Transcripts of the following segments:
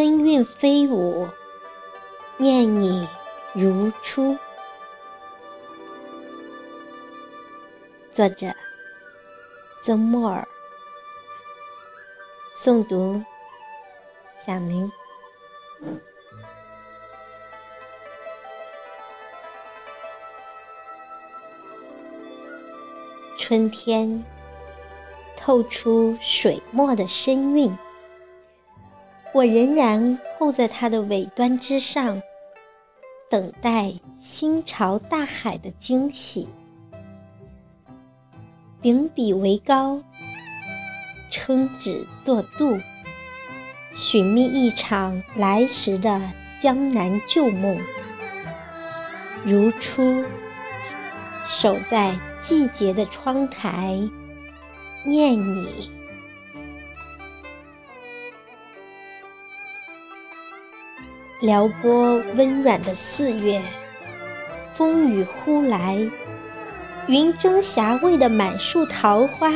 春韵飞舞，念你如初。作者：曾默尔。诵读：小明。春天透出水墨的深韵。我仍然候在它的尾端之上，等待心潮大海的惊喜。秉笔为高，撑纸作度，寻觅一场来时的江南旧梦。如初，守在季节的窗台，念你。撩拨温软的四月，风雨忽来，云蒸霞蔚的满树桃花，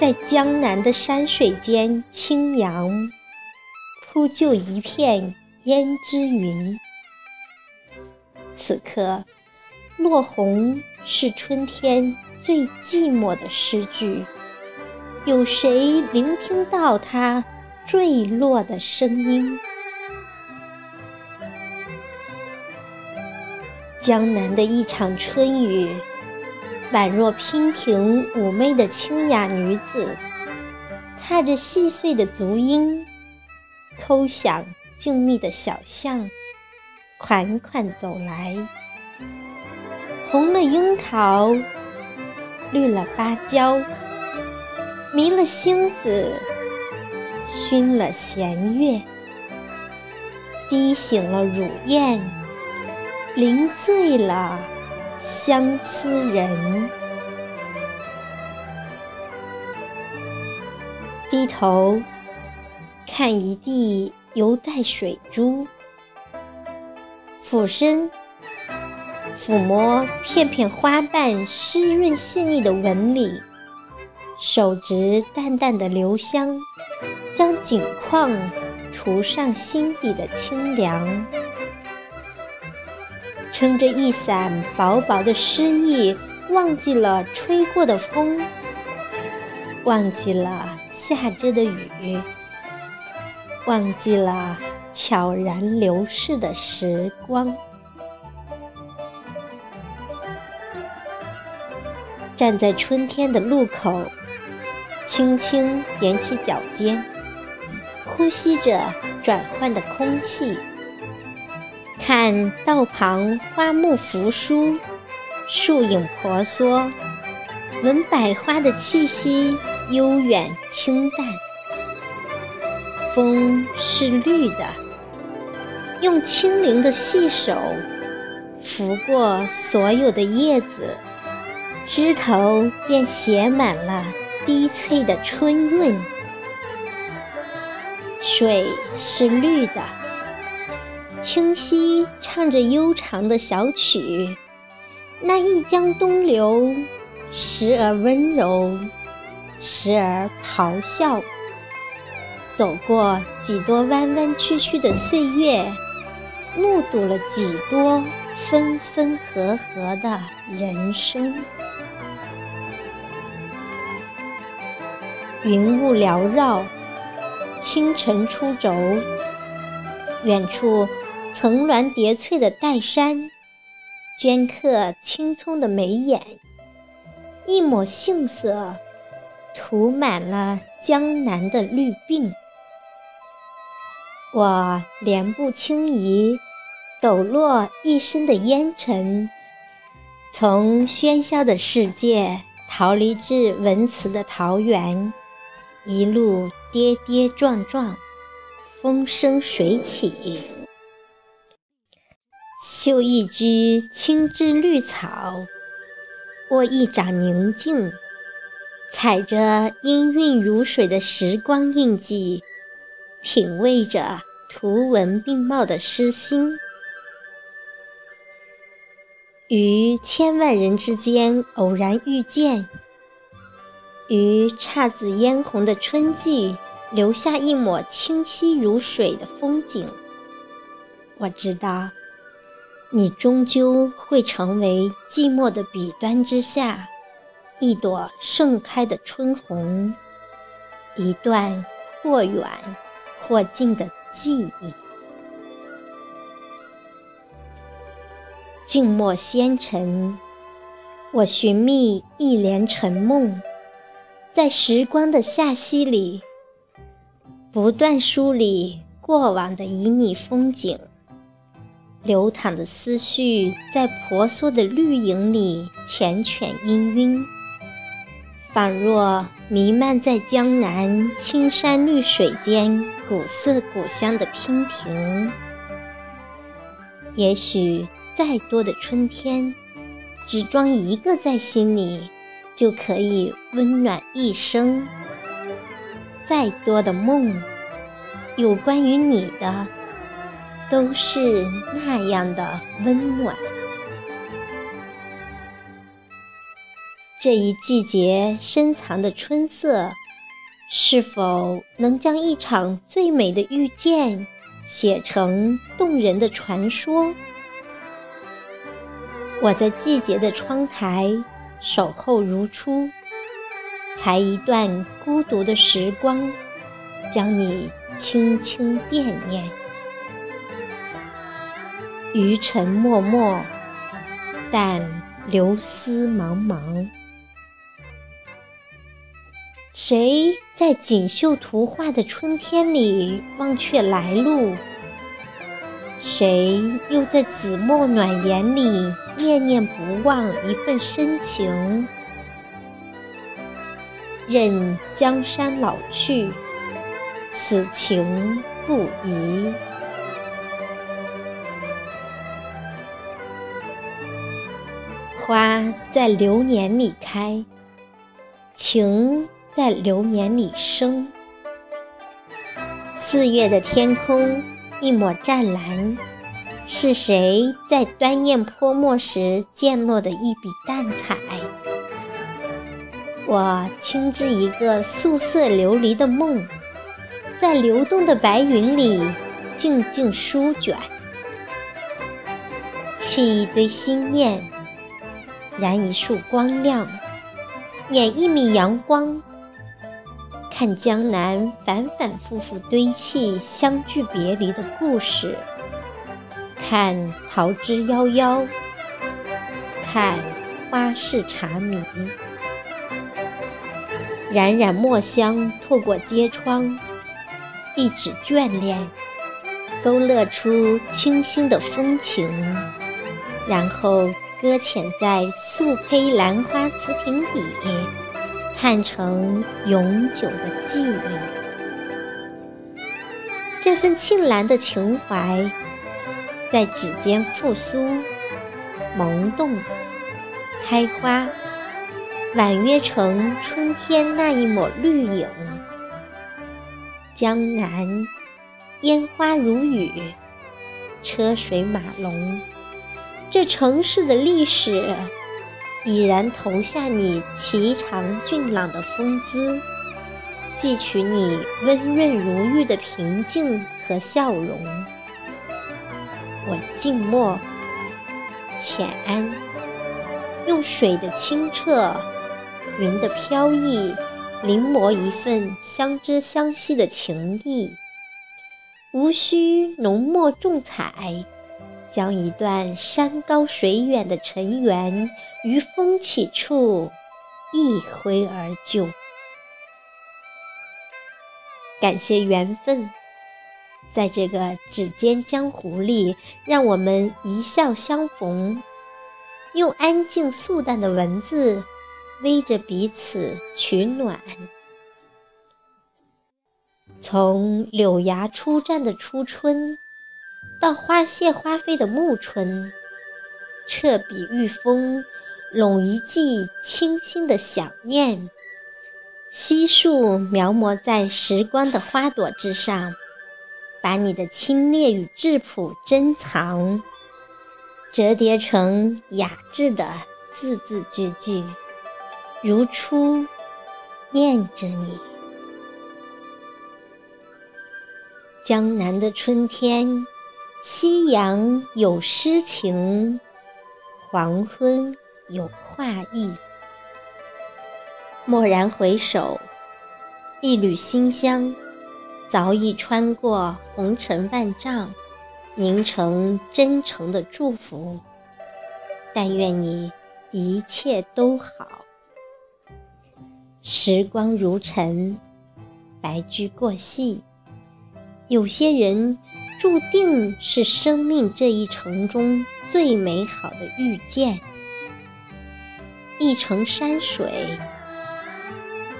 在江南的山水间轻扬，铺就一片胭脂云。此刻，落红是春天最寂寞的诗句，有谁聆听到它坠落的声音？江南的一场春雨，宛若娉婷妩媚的清雅女子，踏着细碎的足音，叩响静谧的小巷，款款走来。红了樱桃，绿了芭蕉，迷了星子，熏了弦月，滴醒了乳燕。淋醉了相思人，低头看一地犹带水珠，俯身抚摸片片花瓣湿润细腻的纹理，手执淡淡的留香，将景况涂上心底的清凉。撑着一伞薄薄的诗意，忘记了吹过的风，忘记了下着的雨，忘记了悄然流逝的时光。站在春天的路口，轻轻踮起脚尖，呼吸着转换的空气。看道旁花木扶疏，树影婆娑，闻百花的气息悠远清淡。风是绿的，用轻灵的细手拂过所有的叶子，枝头便写满了低翠的春韵。水是绿的。清溪唱着悠长的小曲，那一江东流，时而温柔，时而咆哮。走过几多弯弯曲曲的岁月，目睹了几多分分合合的人生。云雾缭绕，清晨出轴，远处。层峦叠翠的岱山，镌刻青葱的眉眼，一抹杏色，涂满了江南的绿鬓。我莲步轻移，抖落一身的烟尘，从喧嚣的世界逃离至文辞的桃源，一路跌跌撞撞，风生水起。嗅一枝青枝绿草，握一掌宁静，踩着氤氲如水的时光印记，品味着图文并茂的诗心。于千万人之间偶然遇见，于姹紫嫣红的春季留下一抹清晰如水的风景。我知道，你终究会成为寂寞的彼端之下一朵盛开的春红，一段或远或近的记忆。静默纤尘，我寻觅一帘沉梦，在时光的罅隙里，不断梳理过往的旖旎风景。流淌的思绪在婆娑的绿影里缱绻氤氲，仿若弥漫在江南青山绿水间古色古香的娉婷。也许。再多的春天，只装一个在心里，就可以温暖一生。再多的梦，有关于你的，都是那样的温暖。这一季节深藏的春色，是否能将一场最美的遇见，写成动人的传说？我在季节的窗台守候如初，才一段孤独的时光，将你轻轻惦念。余尘脉脉，但流思茫茫。谁在锦绣图画的春天里忘却来路？谁又在紫陌暖言里？念念不忘一份深情，任江山老去，此情不移。花在流年里开，情在流年里生。四月的天空，一抹湛蓝。是谁在端砚泼墨时溅落的一笔淡彩？我轻织一个素色琉璃的梦，在流动的白云里静静舒卷，沏一堆心念，燃一束光亮，捻一米阳光，看江南反反复复堆砌相聚别离的故事。看桃之夭夭，看花市茶迷，冉冉墨香透过街窗，一纸眷恋，勾勒出清新的风情，然后搁浅在素胚兰花瓷瓶底，看成永久的记忆。这份沁兰的情怀。在指尖复苏、萌动、开花，婉约成春天那一抹绿影。江南烟花如雨，车水马龙，这城市的历史已然投下你颀长俊朗的风姿，寄取你温润如玉的平静和笑容。我静默、浅安，用水的清澈、云的飘逸，临摹一份相知相惜的情谊。无需浓墨重彩，将一段山高水远的尘缘于风起处一挥而就。感谢缘分。在这个指尖江湖里，让我们一笑相逢，用安静素淡的文字，偎着彼此取暖。从柳芽初绽的初春，到花谢花飞的暮春，彻笔御风，拢一季清新的想念，悉数描摹在时光的花朵之上。把你的清冽与质朴珍藏，折叠成雅致的字字句句，如初念着你。江南的春天，夕阳有诗情，黄昏有画意。蓦然回首，一缕馨香早已穿过红尘万丈，凝成真诚的祝福。但愿你一切都好。时光如尘，白驹过隙。有些人注定是生命这一程中最美好的遇见。一程山水，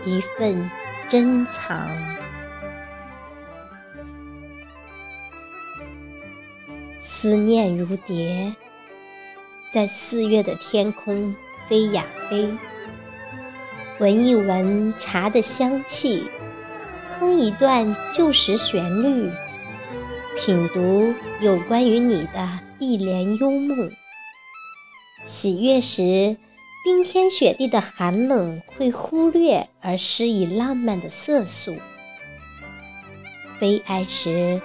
一份珍藏。思念如蝶，在四月的天空飞呀飞。闻一闻茶的香气。哼一段旧时旋律，品读有关于你的一帘幽梦。喜悦时，冰天雪地的寒冷会忽略而施以浪漫的色素；悲哀时，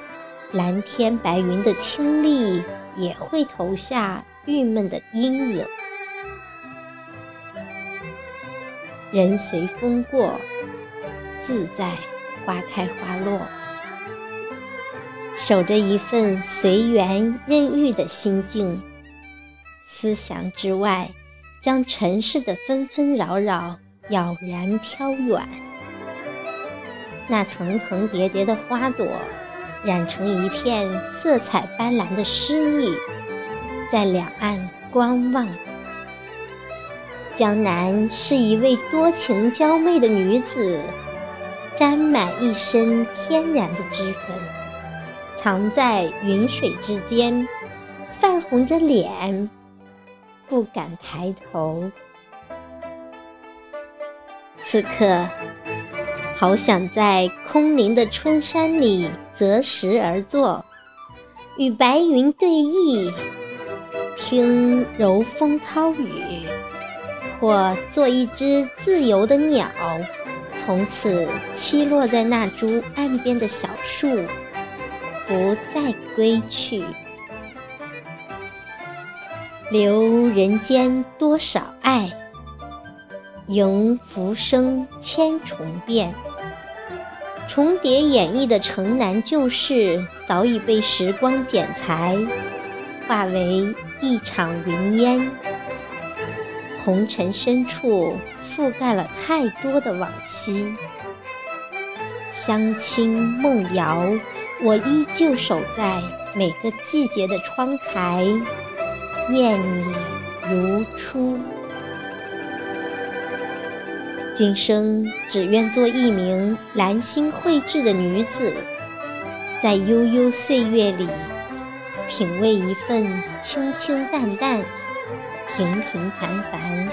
蓝天白云的清丽也会投下郁闷的阴影。人随风过，自在。花开花落，守着一份随缘任遇的心境，思想之外，将尘世的纷纷扰扰杳然飘远。那层层叠叠的花朵，染成一片色彩斑斓的诗意，在两岸观望。江南是一位多情娇媚的女子。沾满一身天然的脂粉，藏在云水之间，泛红着脸，不敢抬头。此刻，好想在空灵的春山里择时而坐，与白云对弈，听柔风涛雨，或做一只自由的鸟。从此栖落在那株岸边的小树，不再归去。留人间多少爱，迎浮生千重变。重叠演绎的城南旧事，早已被时光剪裁，化为一场云烟。红尘深处。覆盖了太多的往昔，乡亲梦遥，我依旧守在每个季节的窗台，念你如初。今生只愿做一名兰心蕙质的女子，在悠悠岁月里，品味一份清清淡淡、平平凡凡。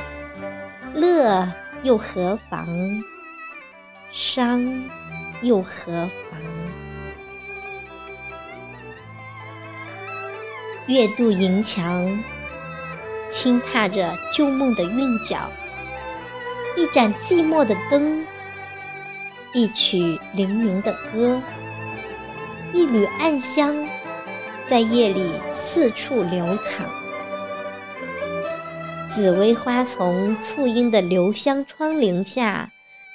乐又何妨？伤又何妨？月渡银墙，轻踏着旧梦的韵脚，一盏寂寞的灯，一曲零零的歌，一缕暗香，在夜里四处流淌。紫薇花丛簇拥的留香窗棂下，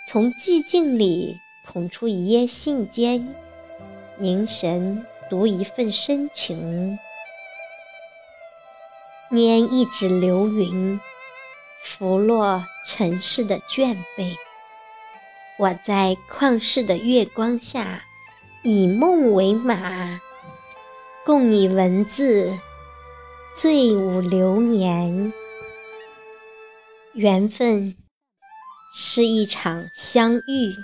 从寂静里捧出一页信笺，凝神读一份深情，拈一指流云，拂落尘世的倦惫。我在旷世的月光下，以梦为马，共你文字醉舞流年。缘分是一场相遇，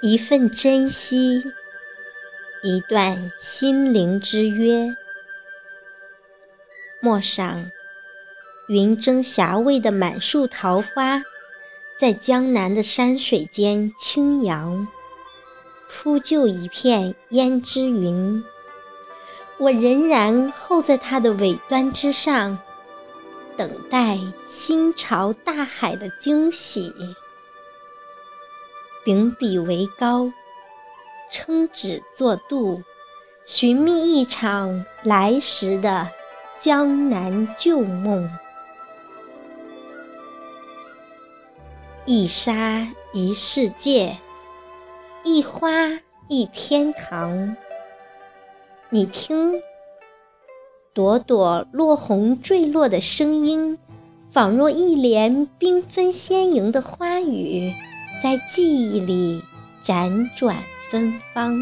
一份珍惜，一段心灵之约。陌上，云蒸霞蔚的满树桃花，在江南的山水间轻扬，铺就一片胭脂云。我仍然候在它的尾端之上。等待心潮大海的惊喜，秉笔为高，撑纸作渡，寻觅一场来时的江南旧梦。一沙一世界，一花一天堂。你听，朵朵落红坠落的声音，仿若一帘缤纷鲜莹的花雨，在记忆里辗转芬芳。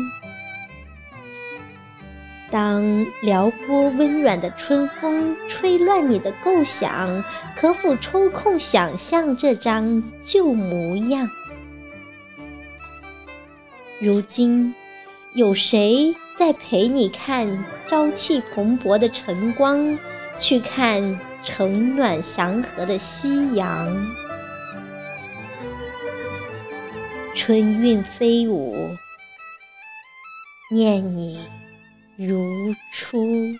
当撩拨温软的春风吹乱你的构想，可否抽空想象这张旧模样？如今，有谁在陪你看朝气蓬勃的晨光，去看澄暖祥和的夕阳？春韵飞舞，念你。如初。